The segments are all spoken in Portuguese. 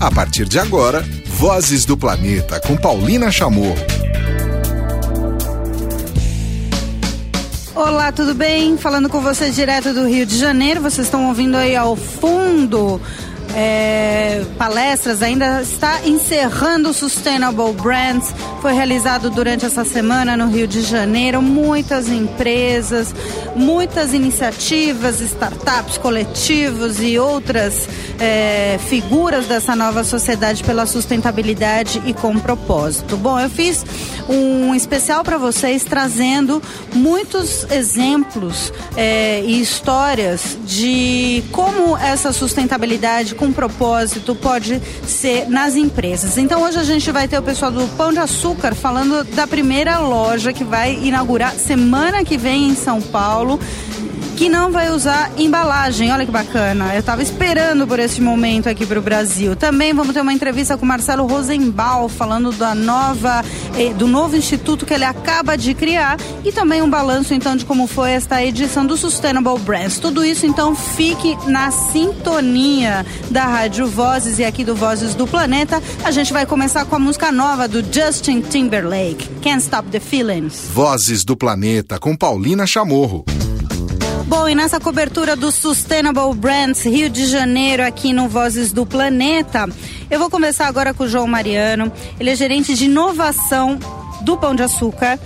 A partir de agora, Vozes do Planeta com Paulina Chamorro. Olá, tudo bem? Falando com vocês direto do Rio de Janeiro. Vocês estão ouvindo aí ao fundo é, palestras, ainda está encerrando o Sustainable Brands. Foi realizado durante essa semana no Rio de Janeiro. Muitas empresas, muitas iniciativas, startups, coletivos e outras é, figuras dessa nova sociedade pela sustentabilidade e com propósito. Bom, eu fiz um especial para vocês trazendo muitos exemplos é, e histórias de como essa sustentabilidade com propósito pode ser nas empresas. Então hoje a gente vai ter o pessoal do Pão de Açúcar falando da primeira loja que vai inaugurar semana que vem em São Paulo que não vai usar embalagem. Olha que bacana. Eu estava esperando por esse momento aqui para o Brasil. Também vamos ter uma entrevista com Marcelo Rosenbaum falando da nova, eh, do novo instituto que ele acaba de criar e também um balanço então de como foi esta edição do Sustainable Brands. Tudo isso então fique na sintonia da Rádio Vozes e aqui do Vozes do Planeta. A gente vai começar com a música nova do Justin Timberlake, Can't Stop the Feelings. Vozes do Planeta com Paulina Chamorro. Bom, e nessa cobertura do Sustainable Brands Rio de Janeiro, aqui no Vozes do Planeta, eu vou começar agora com o João Mariano. Ele é gerente de inovação do Pão de Açúcar.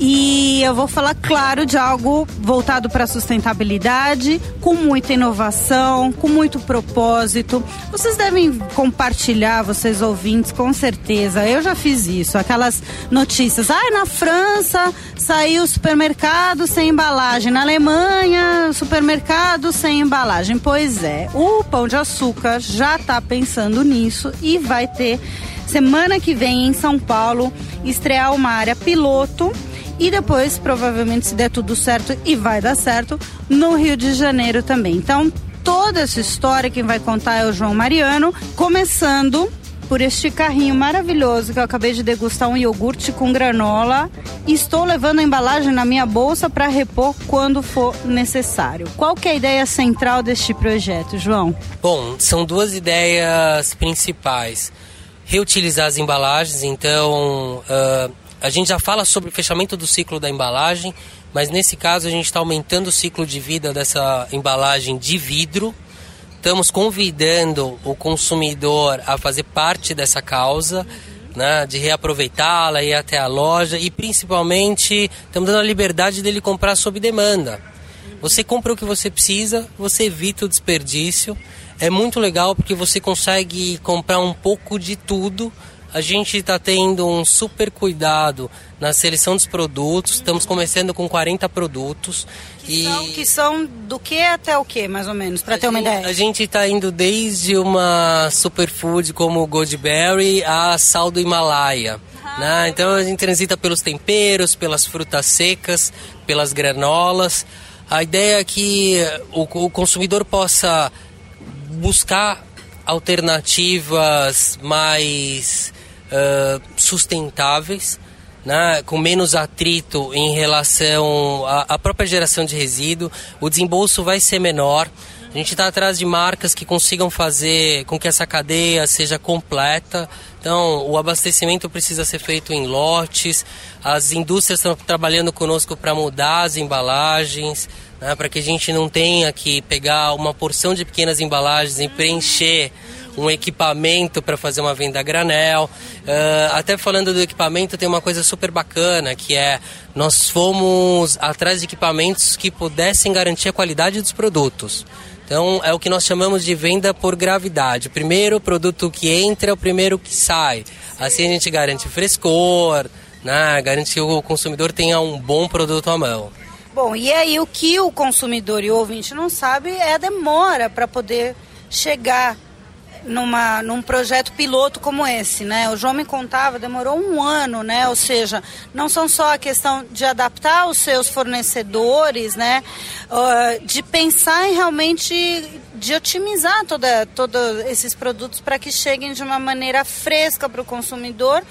E eu vou falar, claro, de algo voltado para a sustentabilidade, com muita inovação, com muito propósito. Vocês devem compartilhar, vocês ouvintes, com certeza. Eu já fiz isso, aquelas notícias. Ah, na França saiu supermercado sem embalagem. Na Alemanha, supermercado sem embalagem. Pois é, o Pão de Açúcar já está pensando nisso e vai ter semana que vem em São Paulo estrear uma área piloto e depois, provavelmente, se der tudo certo e vai dar certo, no Rio de Janeiro também. Então, toda essa história quem vai contar é o João Mariano, começando por este carrinho maravilhoso que eu acabei de degustar um iogurte com granola estou levando a embalagem na minha bolsa para repor quando for necessário. Qual que é a ideia central deste projeto, João? Bom, são duas ideias principais. Reutilizar as embalagens, então uh, a gente já fala sobre o fechamento do ciclo da embalagem, mas nesse caso a gente está aumentando o ciclo de vida dessa embalagem de vidro. Estamos convidando o consumidor a fazer parte dessa causa, né, de reaproveitá-la, ir até a loja e principalmente estamos dando a liberdade dele comprar sob demanda. Você compra o que você precisa, você evita o desperdício. É muito legal porque você consegue comprar um pouco de tudo a gente está tendo um super cuidado na seleção dos produtos. Estamos começando com 40 produtos. Que, e... são, que são do que até o que, mais ou menos, para ter uma gente, ideia? A gente está indo desde uma superfood como o Goldberry a sal do Himalaia. Ah, né? Então a gente transita pelos temperos, pelas frutas secas, pelas granolas. A ideia é que o, o consumidor possa buscar alternativas mais uh, sustentáveis, né, com menos atrito em relação à, própria geração de resíduo, o desembolso vai ser menor. A gente está atrás de marcas que consigam fazer com que essa cadeia seja completa. Então, o abastecimento precisa ser feito em lotes. As indústrias estão trabalhando conosco para mudar as embalagens, né, para que a gente não tenha que pegar uma porção de pequenas embalagens e preencher um equipamento para fazer uma venda a granel. Uh, até falando do equipamento, tem uma coisa super bacana que é nós fomos atrás de equipamentos que pudessem garantir a qualidade dos produtos. Então é o que nós chamamos de venda por gravidade. O primeiro produto que entra é o primeiro que sai. Assim a gente garante frescor, né? garante que o consumidor tenha um bom produto à mão. Bom, e aí o que o consumidor e o ouvinte não sabe é a demora para poder chegar numa, num projeto piloto como esse, né? O João me contava, demorou um ano, né? Ou seja, não são só a questão de adaptar os seus fornecedores, né? Uh, de pensar em realmente de otimizar toda, todos esses produtos para que cheguem de uma maneira fresca para o consumidor.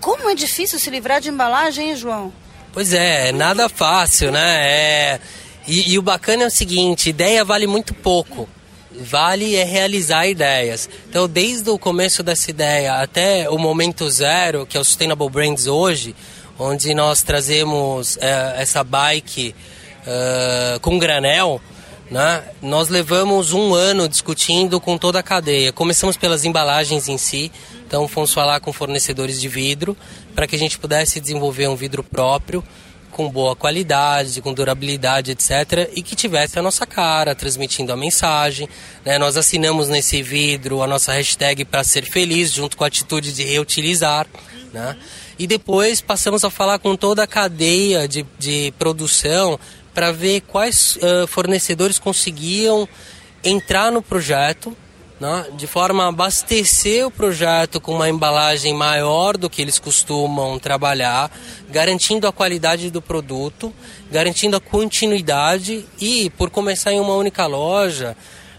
Como é difícil se livrar de embalagem, hein, João? Pois é, nada fácil, né? É... E, e o bacana é o seguinte, ideia vale muito pouco. Vale é realizar ideias. Então, desde o começo dessa ideia até o momento zero, que é o Sustainable Brands hoje, onde nós trazemos é, essa bike uh, com granel, né? Nós levamos um ano discutindo com toda a cadeia. Começamos pelas embalagens em si, então fomos falar com fornecedores de vidro para que a gente pudesse desenvolver um vidro próprio com boa qualidade, com durabilidade, etc. E que tivesse a nossa cara, transmitindo a mensagem. Né? Nós assinamos nesse vidro a nossa hashtag para ser feliz, junto com a atitude de reutilizar. Né? E depois passamos a falar com toda a cadeia de, de produção para ver quais uh, fornecedores conseguiam entrar no projeto né, de forma a abastecer o projeto com uma embalagem maior do que eles costumam trabalhar, garantindo a qualidade do produto, garantindo a continuidade e, por começar em uma única loja,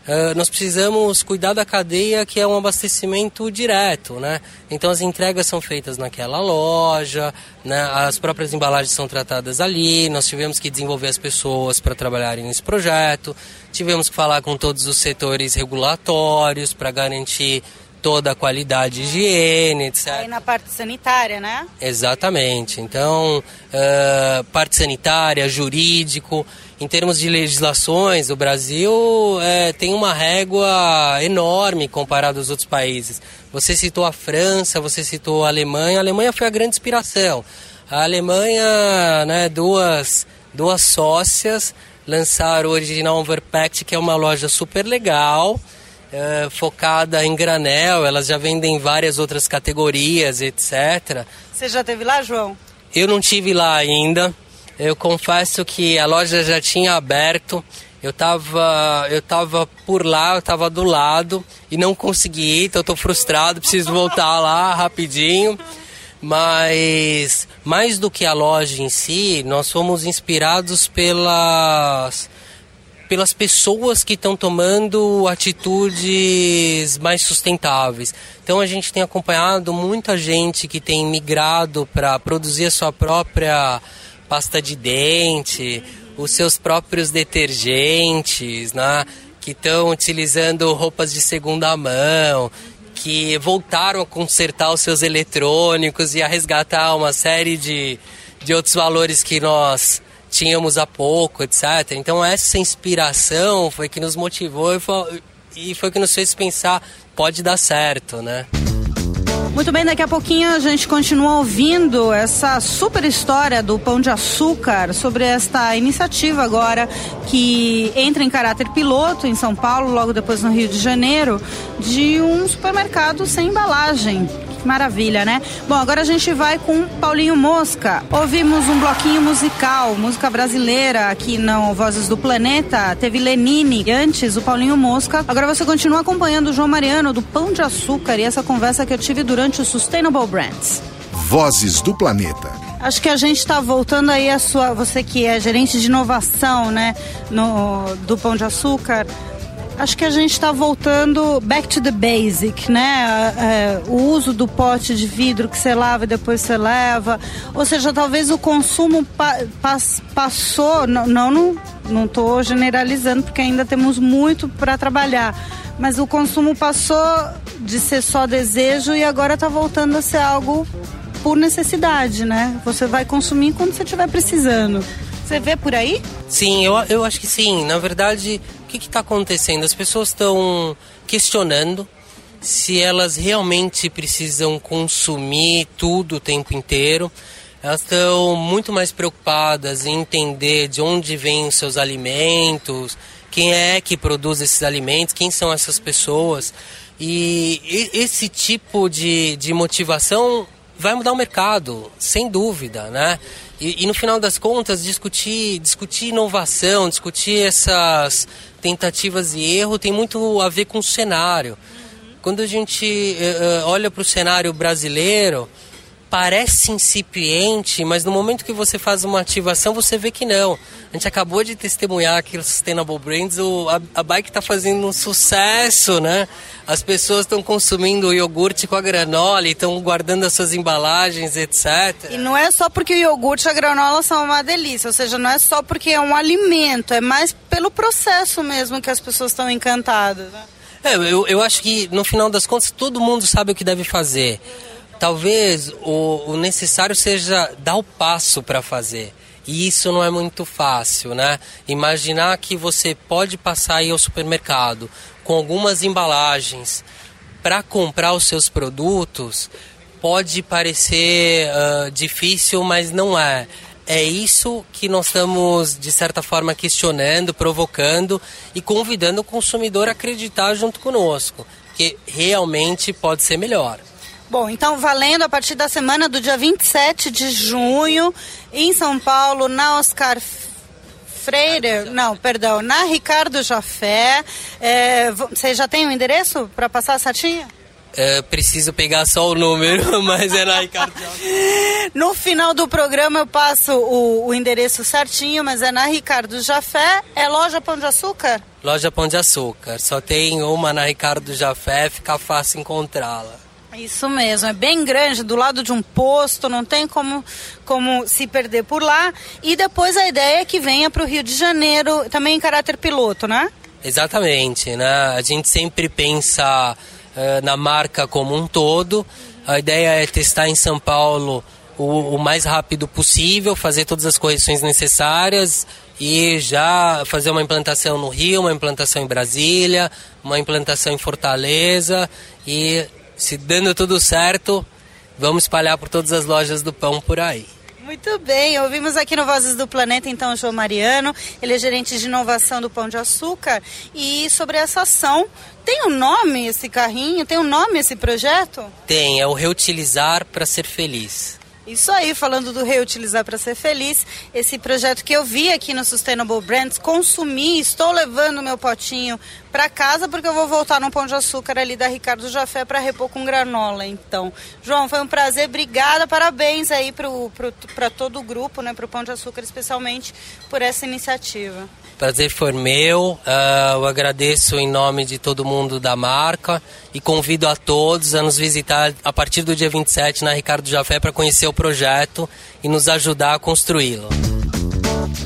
Uh, nós precisamos cuidar da cadeia que é um abastecimento direto, né? Então as entregas são feitas naquela loja, né? as próprias embalagens são tratadas ali, nós tivemos que desenvolver as pessoas para trabalharem nesse projeto, tivemos que falar com todos os setores regulatórios para garantir toda a qualidade de higiene, etc. Aí na parte sanitária, né? Exatamente. Então, uh, parte sanitária, jurídico. Em termos de legislações, o Brasil é, tem uma régua enorme comparado aos outros países. Você citou a França, você citou a Alemanha. A Alemanha foi a grande inspiração. A Alemanha, né, duas, duas sócias lançaram o Original Overpacked, que é uma loja super legal, é, focada em granel. Elas já vendem várias outras categorias, etc. Você já teve lá, João? Eu não tive lá ainda. Eu confesso que a loja já tinha aberto. Eu estava eu tava por lá, eu estava do lado e não consegui ir, então eu tô frustrado, preciso voltar lá rapidinho. Mas mais do que a loja em si, nós fomos inspirados pelas pelas pessoas que estão tomando atitudes mais sustentáveis. Então a gente tem acompanhado muita gente que tem migrado para produzir a sua própria pasta de dente, os seus próprios detergentes, né? que estão utilizando roupas de segunda mão, que voltaram a consertar os seus eletrônicos e a resgatar uma série de, de outros valores que nós tínhamos há pouco, etc. Então essa inspiração foi que nos motivou e foi, e foi que nos fez pensar pode dar certo, né? Muito bem, daqui a pouquinho a gente continua ouvindo essa super história do Pão de Açúcar sobre esta iniciativa agora que entra em caráter piloto em São Paulo, logo depois no Rio de Janeiro, de um supermercado sem embalagem Maravilha, né? Bom, agora a gente vai com Paulinho Mosca. Ouvimos um bloquinho musical, música brasileira aqui no Vozes do Planeta. Teve Lenine antes, o Paulinho Mosca. Agora você continua acompanhando o João Mariano do Pão de Açúcar e essa conversa que eu tive durante o Sustainable Brands. Vozes do Planeta. Acho que a gente está voltando aí a sua, você que é gerente de inovação, né, no, do Pão de Açúcar acho que a gente está voltando back to the basic, né? É, o uso do pote de vidro que você lava e depois você leva. Ou seja, talvez o consumo pa pas passou, não, não, não estou generalizando porque ainda temos muito para trabalhar, mas o consumo passou de ser só desejo e agora está voltando a ser algo por necessidade, né? Você vai consumir quando você estiver precisando. Você vê por aí? Sim, eu, eu acho que sim. Na verdade, que está acontecendo? As pessoas estão questionando se elas realmente precisam consumir tudo o tempo inteiro. Elas estão muito mais preocupadas em entender de onde vêm os seus alimentos, quem é que produz esses alimentos, quem são essas pessoas. E esse tipo de, de motivação vai mudar o mercado, sem dúvida, né? E, e, no final das contas, discutir, discutir inovação, discutir essas tentativas e erro tem muito a ver com o cenário. Quando a gente uh, olha para o cenário brasileiro, parece incipiente, mas no momento que você faz uma ativação, você vê que não. A gente acabou de testemunhar aqui no Sustainable Brands, o, a, a bike está fazendo um sucesso, né? As pessoas estão consumindo o iogurte com a granola, estão guardando as suas embalagens, etc. E não é só porque o iogurte e a granola são uma delícia, ou seja, não é só porque é um alimento, é mais pelo processo mesmo que as pessoas estão encantadas. Né? É, eu, eu acho que no final das contas todo mundo sabe o que deve fazer talvez o, o necessário seja dar o passo para fazer. E isso não é muito fácil, né? Imaginar que você pode passar aí ao supermercado com algumas embalagens para comprar os seus produtos pode parecer uh, difícil, mas não é. É isso que nós estamos, de certa forma, questionando, provocando e convidando o consumidor a acreditar junto conosco, que realmente pode ser melhor. Bom, então valendo a partir da semana do dia 27 de junho, em São Paulo, na Oscar Freire, não, perdão, na Ricardo Jafé. É, você já tem o endereço para passar certinho? É, preciso pegar só o número, mas é na Ricardo Jafé. No final do programa eu passo o, o, endereço certinho, mas é na Ricardo Jafé. É loja Pão de Açúcar? Loja Pão de Açúcar. Só tem uma na Ricardo Jafé, fica fácil encontrá-la. Isso mesmo, é bem grande, do lado de um posto, não tem como, como se perder por lá. E depois a ideia é que venha para o Rio de Janeiro, também em caráter piloto, né? Exatamente, né? A gente sempre pensa uh, na marca como um todo. A ideia é testar em São Paulo o, o mais rápido possível, fazer todas as correções necessárias e já fazer uma implantação no Rio, uma implantação em Brasília, uma implantação em Fortaleza e se dando tudo certo, vamos espalhar por todas as lojas do pão por aí. Muito bem, ouvimos aqui no Vozes do Planeta, então, o João Mariano, ele é gerente de inovação do Pão de Açúcar. E sobre essa ação, tem um nome esse carrinho? Tem um nome esse projeto? Tem, é o Reutilizar para Ser Feliz. Isso aí, falando do reutilizar para ser feliz, esse projeto que eu vi aqui no Sustainable Brands, consumi, estou levando meu potinho para casa porque eu vou voltar no Pão de Açúcar ali da Ricardo Jafé para repor com granola. Então, João, foi um prazer, obrigada, parabéns aí para todo o grupo, né, para o Pão de Açúcar especialmente por essa iniciativa. Prazer foi meu. Uh, eu agradeço em nome de todo mundo da marca e convido a todos a nos visitar a partir do dia 27 na Ricardo Jafé para conhecer o projeto e nos ajudar a construí-lo.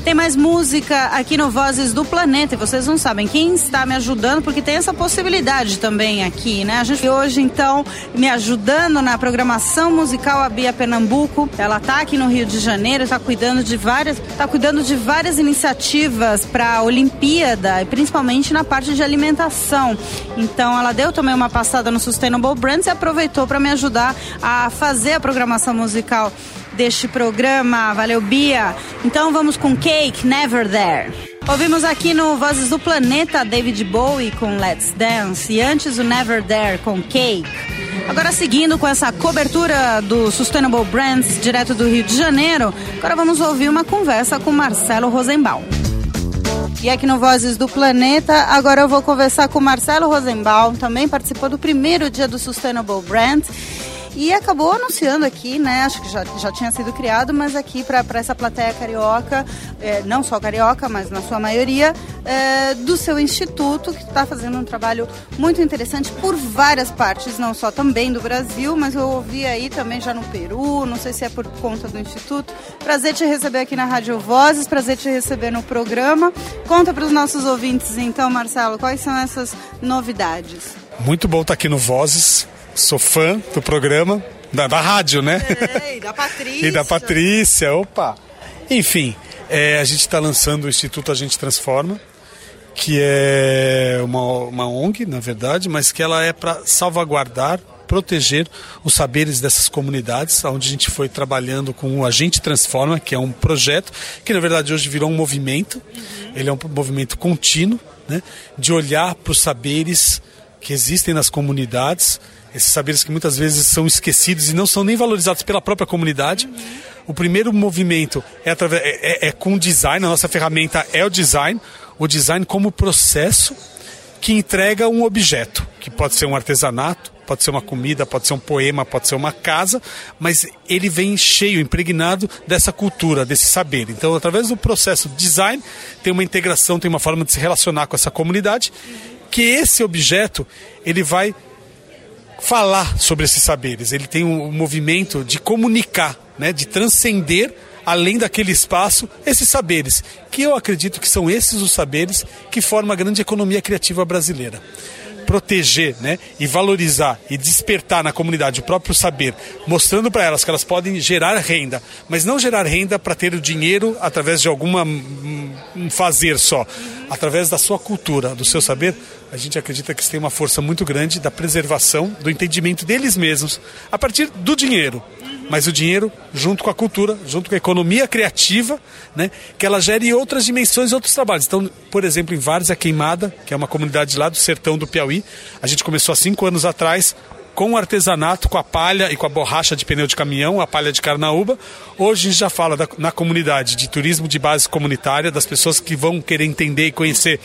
Tem mais música aqui no Vozes do Planeta e vocês não sabem quem está me ajudando porque tem essa possibilidade também aqui, né? A gente hoje então me ajudando na programação musical a Bia Pernambuco. Ela está aqui no Rio de Janeiro, está cuidando de várias, tá cuidando de várias iniciativas para a Olimpíada e principalmente na parte de alimentação. Então ela deu também uma passada no Sustainable Brands e aproveitou para me ajudar a fazer a programação musical deste programa. Valeu, Bia. Então vamos com Cake Never There. Ouvimos aqui no Vozes do Planeta David Bowie com Let's Dance e antes o Never There com Cake. Agora seguindo com essa cobertura do Sustainable Brands direto do Rio de Janeiro, agora vamos ouvir uma conversa com Marcelo Rosenbaum. E aqui no Vozes do Planeta, agora eu vou conversar com Marcelo Rosenbaum, também participou do primeiro dia do Sustainable Brands e acabou anunciando aqui, né? Acho que já, já tinha sido criado, mas aqui para essa plateia carioca, é, não só carioca, mas na sua maioria, é, do seu instituto, que está fazendo um trabalho muito interessante por várias partes, não só também do Brasil, mas eu ouvi aí também já no Peru, não sei se é por conta do instituto. Prazer te receber aqui na Rádio Vozes, prazer te receber no programa. Conta para os nossos ouvintes, então, Marcelo, quais são essas novidades? Muito bom estar aqui no Vozes sou fã do programa, da, da rádio, né? É, e da Patrícia. e da Patrícia, opa! Enfim, é, a gente está lançando o Instituto A Gente Transforma, que é uma, uma ONG, na verdade, mas que ela é para salvaguardar, proteger os saberes dessas comunidades, onde a gente foi trabalhando com o A Gente Transforma, que é um projeto que, na verdade, hoje virou um movimento. Uhum. Ele é um movimento contínuo, né, de olhar para os saberes que existem nas comunidades esses saberes que muitas vezes são esquecidos e não são nem valorizados pela própria comunidade. O primeiro movimento é, através, é, é, é com design, a nossa ferramenta é o design, o design como processo que entrega um objeto, que pode ser um artesanato, pode ser uma comida, pode ser um poema, pode ser uma casa, mas ele vem cheio, impregnado dessa cultura, desse saber. Então, através do processo de design, tem uma integração, tem uma forma de se relacionar com essa comunidade, que esse objeto ele vai falar sobre esses saberes. Ele tem um movimento de comunicar, né, de transcender além daquele espaço, esses saberes, que eu acredito que são esses os saberes que formam a grande economia criativa brasileira proteger né, e valorizar e despertar na comunidade o próprio saber, mostrando para elas que elas podem gerar renda, mas não gerar renda para ter o dinheiro através de alguma um fazer só, através da sua cultura, do seu saber, a gente acredita que isso tem uma força muito grande da preservação, do entendimento deles mesmos, a partir do dinheiro mas o dinheiro junto com a cultura, junto com a economia criativa, né, que ela gere outras dimensões, outros trabalhos. Então, por exemplo, em Várzea Queimada, que é uma comunidade lá do sertão do Piauí, a gente começou há cinco anos atrás com o artesanato, com a palha e com a borracha de pneu de caminhão, a palha de carnaúba. Hoje a gente já fala da, na comunidade de turismo de base comunitária, das pessoas que vão querer entender e conhecer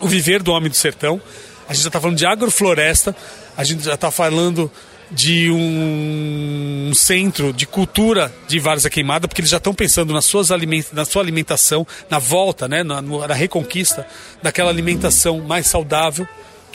o viver do homem do sertão. A gente já está falando de agrofloresta, a gente já está falando de um centro de cultura de Várzea Queimada, porque eles já estão pensando nas suas aliment na sua alimentação, na volta, né, na, na reconquista daquela alimentação mais saudável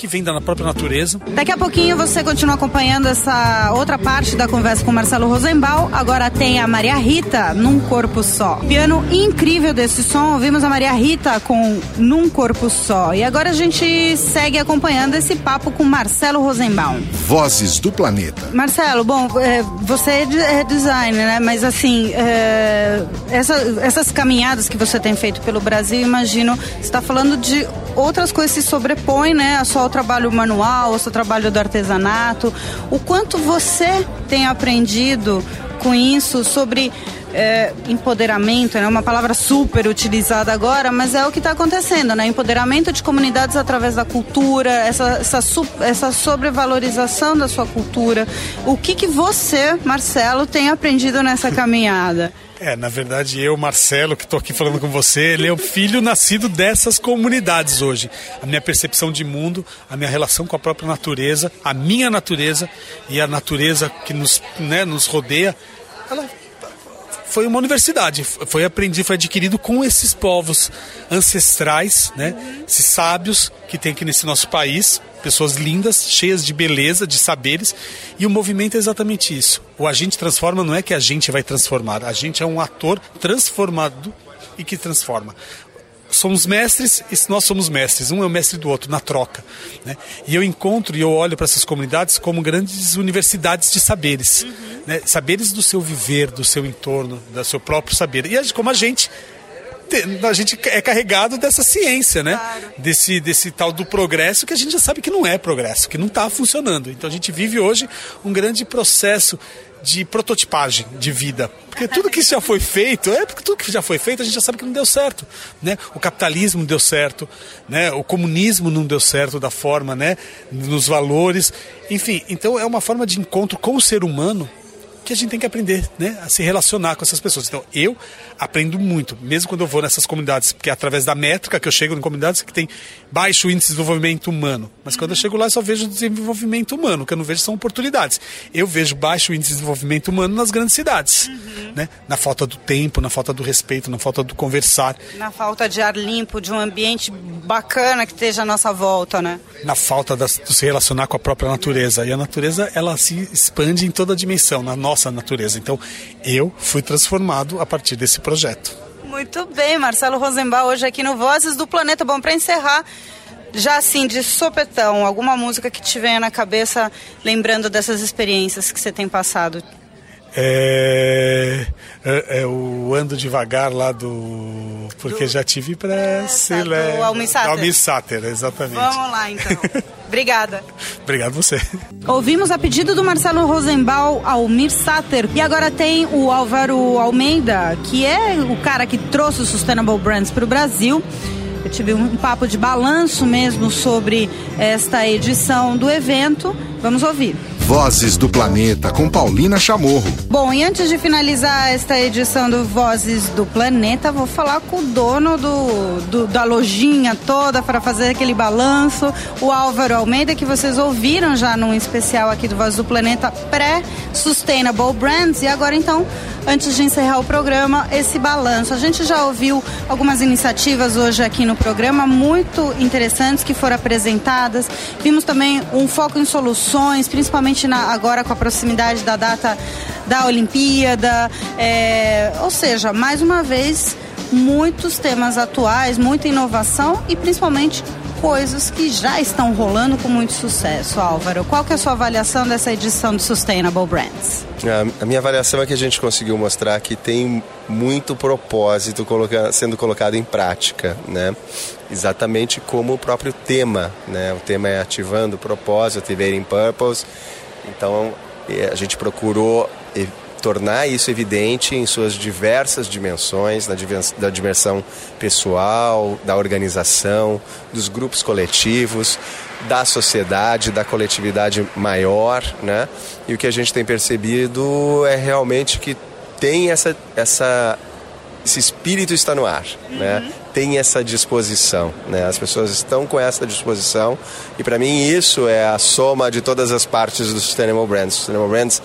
que vem da própria natureza. Daqui a pouquinho você continua acompanhando essa outra parte da conversa com Marcelo Rosenbaum. Agora tem a Maria Rita num corpo só. Piano incrível desse som. Ouvimos a Maria Rita com Num Corpo Só. E agora a gente segue acompanhando esse papo com Marcelo Rosenbaum. Vozes do Planeta. Marcelo, bom, é, você é, é designer, né? Mas assim, é, essa, essas caminhadas que você tem feito pelo Brasil, imagino, você está falando de outras coisas que se sobrepõem, né? A sua trabalho manual, o seu trabalho do artesanato, o quanto você tem aprendido com isso sobre é, empoderamento, é né? uma palavra super utilizada agora, mas é o que está acontecendo, né? Empoderamento de comunidades através da cultura, essa, essa, essa sobrevalorização da sua cultura. O que, que você, Marcelo, tem aprendido nessa caminhada? É, na verdade, eu, Marcelo, que estou aqui falando com você, ele é o filho nascido dessas comunidades hoje. A minha percepção de mundo, a minha relação com a própria natureza, a minha natureza e a natureza que nos, né, nos rodeia, ela foi uma universidade, foi aprendido, foi adquirido com esses povos ancestrais, né? Esses sábios que tem aqui nesse nosso país, pessoas lindas, cheias de beleza, de saberes, e o movimento é exatamente isso. O agente transforma não é que a gente vai transformar, a gente é um ator transformado e que transforma somos mestres e nós somos mestres. Um é o mestre do outro, na troca. Né? E eu encontro e eu olho para essas comunidades como grandes universidades de saberes. Uhum. Né? Saberes do seu viver, do seu entorno, do seu próprio saber. E como a gente a gente é carregado dessa ciência, né? Claro. Desse, desse tal do progresso que a gente já sabe que não é progresso, que não está funcionando. Então a gente vive hoje um grande processo de prototipagem de vida. Porque tudo que já foi feito, é porque tudo que já foi feito a gente já sabe que não deu certo, né? O capitalismo não deu certo, né? O comunismo não deu certo da forma, né? Nos valores, enfim. Então é uma forma de encontro com o ser humano que a gente tem que aprender né, a se relacionar com essas pessoas. Então, eu aprendo muito, mesmo quando eu vou nessas comunidades, porque é através da métrica que eu chego em comunidades que tem baixo índice de desenvolvimento humano. Mas quando eu chego lá, eu só vejo desenvolvimento humano, o que eu não vejo são oportunidades. Eu vejo baixo índice de desenvolvimento humano nas grandes cidades, uhum. né? na falta do tempo, na falta do respeito, na falta do conversar. Na falta de ar limpo, de um ambiente bacana que esteja à nossa volta, né? Na falta de se relacionar com a própria natureza. E a natureza, ela se expande em toda a dimensão, na nossa natureza. Então, eu fui transformado a partir desse projeto. Muito bem, Marcelo Rosenbaum, hoje aqui no Vozes do Planeta. Bom, para encerrar, já assim, de sopetão, alguma música que te venha na cabeça lembrando dessas experiências que você tem passado? É, é, é, o Ando Devagar lá do. Porque do, já tive pressa. É, tá, do Almissáter. Almissáter, exatamente. Vamos lá então. Obrigada. Obrigado você. Ouvimos a pedido do Marcelo Rosenbaum Almir Sater. E agora tem o Álvaro Almeida, que é o cara que trouxe o Sustainable Brands para o Brasil. Eu tive um papo de balanço mesmo sobre esta edição do evento. Vamos ouvir. Vozes do Planeta com Paulina Chamorro. Bom, e antes de finalizar esta edição do Vozes do Planeta, vou falar com o dono do, do da lojinha toda para fazer aquele balanço, o Álvaro Almeida, que vocês ouviram já num especial aqui do Vozes do Planeta pré-Sustainable Brands. E agora então, antes de encerrar o programa, esse balanço. A gente já ouviu algumas iniciativas hoje aqui no programa, muito interessantes que foram apresentadas. Vimos também um foco em soluções, principalmente agora com a proximidade da data da Olimpíada. É, ou seja, mais uma vez, muitos temas atuais, muita inovação e principalmente coisas que já estão rolando com muito sucesso. Álvaro, qual que é a sua avaliação dessa edição do Sustainable Brands? A minha avaliação é que a gente conseguiu mostrar que tem muito propósito sendo colocado em prática, né? Exatamente como o próprio tema, né? O tema é ativando o propósito, activating purpose. Então, a gente procurou tornar isso evidente em suas diversas dimensões, da dimensão pessoal, da organização, dos grupos coletivos, da sociedade, da coletividade maior, né? E o que a gente tem percebido é realmente que tem essa, essa esse espírito está no ar, uhum. né? Tem essa disposição, né? As pessoas estão com essa disposição e para mim isso é a soma de todas as partes do Sustainable Brands. Sustainable Brands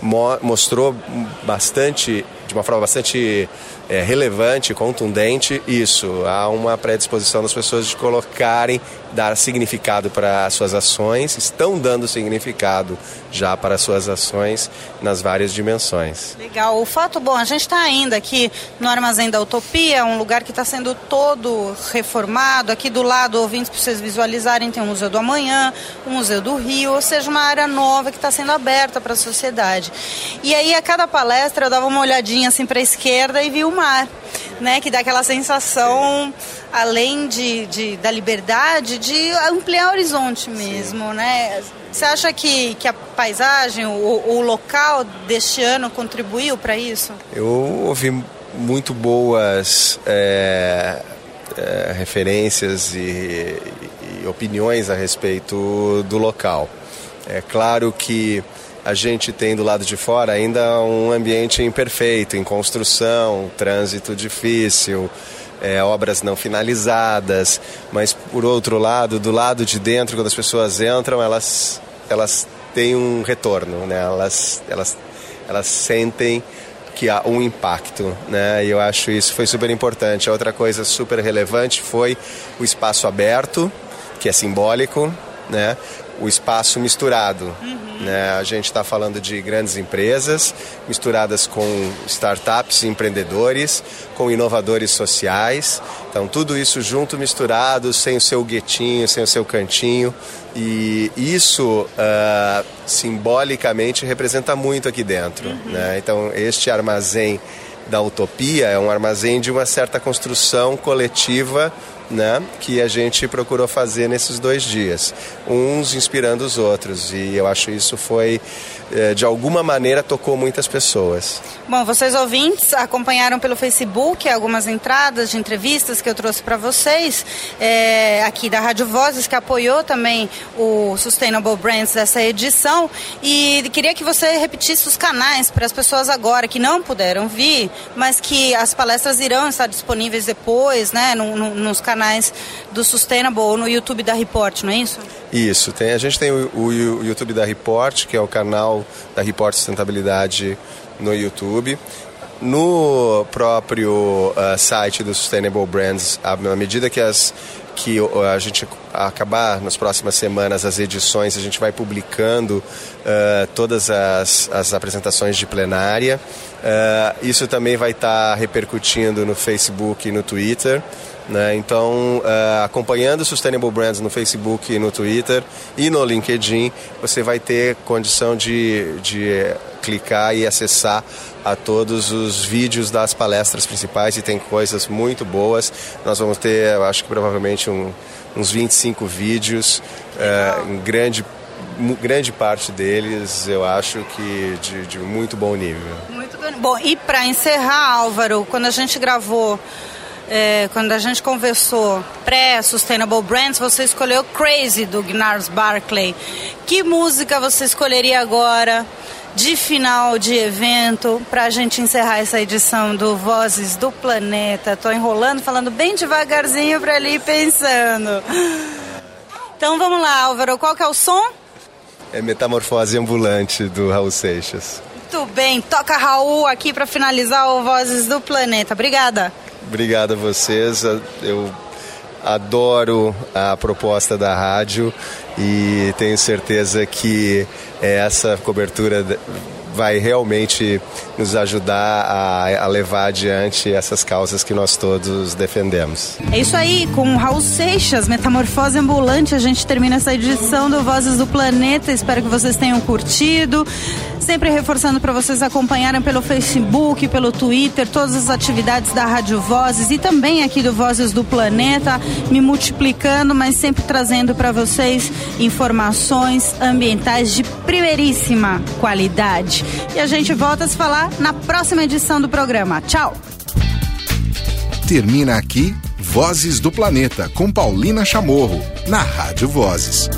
mo mostrou bastante, de uma forma bastante é, relevante, contundente, isso. Há uma predisposição das pessoas de colocarem, dar significado para as suas ações, estão dando significado já para as suas ações nas várias dimensões. Legal. O fato bom, a gente está ainda aqui no Armazém da Utopia, um lugar que está sendo todo reformado. Aqui do lado, ouvintes, para vocês visualizarem, tem o Museu do Amanhã, o Museu do Rio, ou seja, uma área nova que está sendo aberta para a sociedade. E aí, a cada palestra, eu dava uma olhadinha assim para a esquerda e vi uma mar, né? Que dá aquela sensação, além de, de da liberdade, de ampliar o horizonte mesmo, Sim. né? Você acha que, que a paisagem, o, o local deste ano contribuiu para isso? Eu ouvi muito boas é, é, referências e, e opiniões a respeito do local. É claro que a gente tem do lado de fora ainda um ambiente imperfeito, em construção, trânsito difícil, é, obras não finalizadas, mas por outro lado, do lado de dentro, quando as pessoas entram, elas, elas têm um retorno, né? elas, elas, elas sentem que há um impacto, né? E eu acho isso foi super importante. Outra coisa super relevante foi o espaço aberto, que é simbólico, né? O espaço misturado. Uhum. Né? A gente está falando de grandes empresas misturadas com startups, empreendedores, com inovadores sociais. Então, tudo isso junto, misturado, sem o seu guetinho, sem o seu cantinho. E isso uh, simbolicamente representa muito aqui dentro. Uhum. Né? Então, este armazém da utopia é um armazém de uma certa construção coletiva né, que a gente procurou fazer nesses dois dias, uns inspirando os outros, e eu acho isso foi é, de alguma maneira tocou muitas pessoas. Bom, vocês ouvintes acompanharam pelo Facebook algumas entradas de entrevistas que eu trouxe para vocês, é, aqui da Rádio Vozes, que apoiou também o Sustainable Brands dessa edição. E queria que você repetisse os canais para as pessoas agora que não puderam vir, mas que as palestras irão estar disponíveis depois, né, no, no, nos canais do Sustainable no YouTube da Report, não é isso? Isso, tem, a gente tem o, o, o YouTube da Report, que é o canal da Report Sustentabilidade no YouTube. No próprio uh, site do Sustainable Brands, à medida que as que a gente acabar nas próximas semanas as edições, a gente vai publicando uh, todas as, as apresentações de plenária. Uh, isso também vai estar tá repercutindo no Facebook e no Twitter. Né? Então, uh, acompanhando Sustainable Brands no Facebook no Twitter e no LinkedIn, você vai ter condição de, de clicar e acessar a todos os vídeos das palestras principais e tem coisas muito boas. Nós vamos ter, eu acho que provavelmente um, uns 25 vídeos, uh, em grande grande parte deles eu acho que de, de muito bom nível. Muito. Bom, e para encerrar, Álvaro, quando a gente gravou é, quando a gente conversou pré-Sustainable Brands, você escolheu Crazy do Gnars Barclay. Que música você escolheria agora de final de evento para a gente encerrar essa edição do Vozes do Planeta? Tô enrolando, falando bem devagarzinho para ali pensando. Então vamos lá, Álvaro, qual que é o som? É Metamorfose Ambulante do Raul Seixas. Muito bem, toca Raul aqui para finalizar o Vozes do Planeta. Obrigada. Obrigado a vocês. Eu adoro a proposta da rádio e tenho certeza que essa cobertura vai realmente nos ajudar a, a, levar adiante essas causas que nós todos defendemos. É isso aí, com Raul Seixas, Metamorfose Ambulante, a gente termina essa edição do Vozes do Planeta. Espero que vocês tenham curtido. Sempre reforçando para vocês acompanharem pelo Facebook, pelo Twitter, todas as atividades da Rádio Vozes e também aqui do Vozes do Planeta, me multiplicando, mas sempre trazendo para vocês informações ambientais de primeiríssima qualidade. E a gente volta a se falar na próxima edição do programa. Tchau! Termina aqui Vozes do Planeta com Paulina Chamorro, na Rádio Vozes.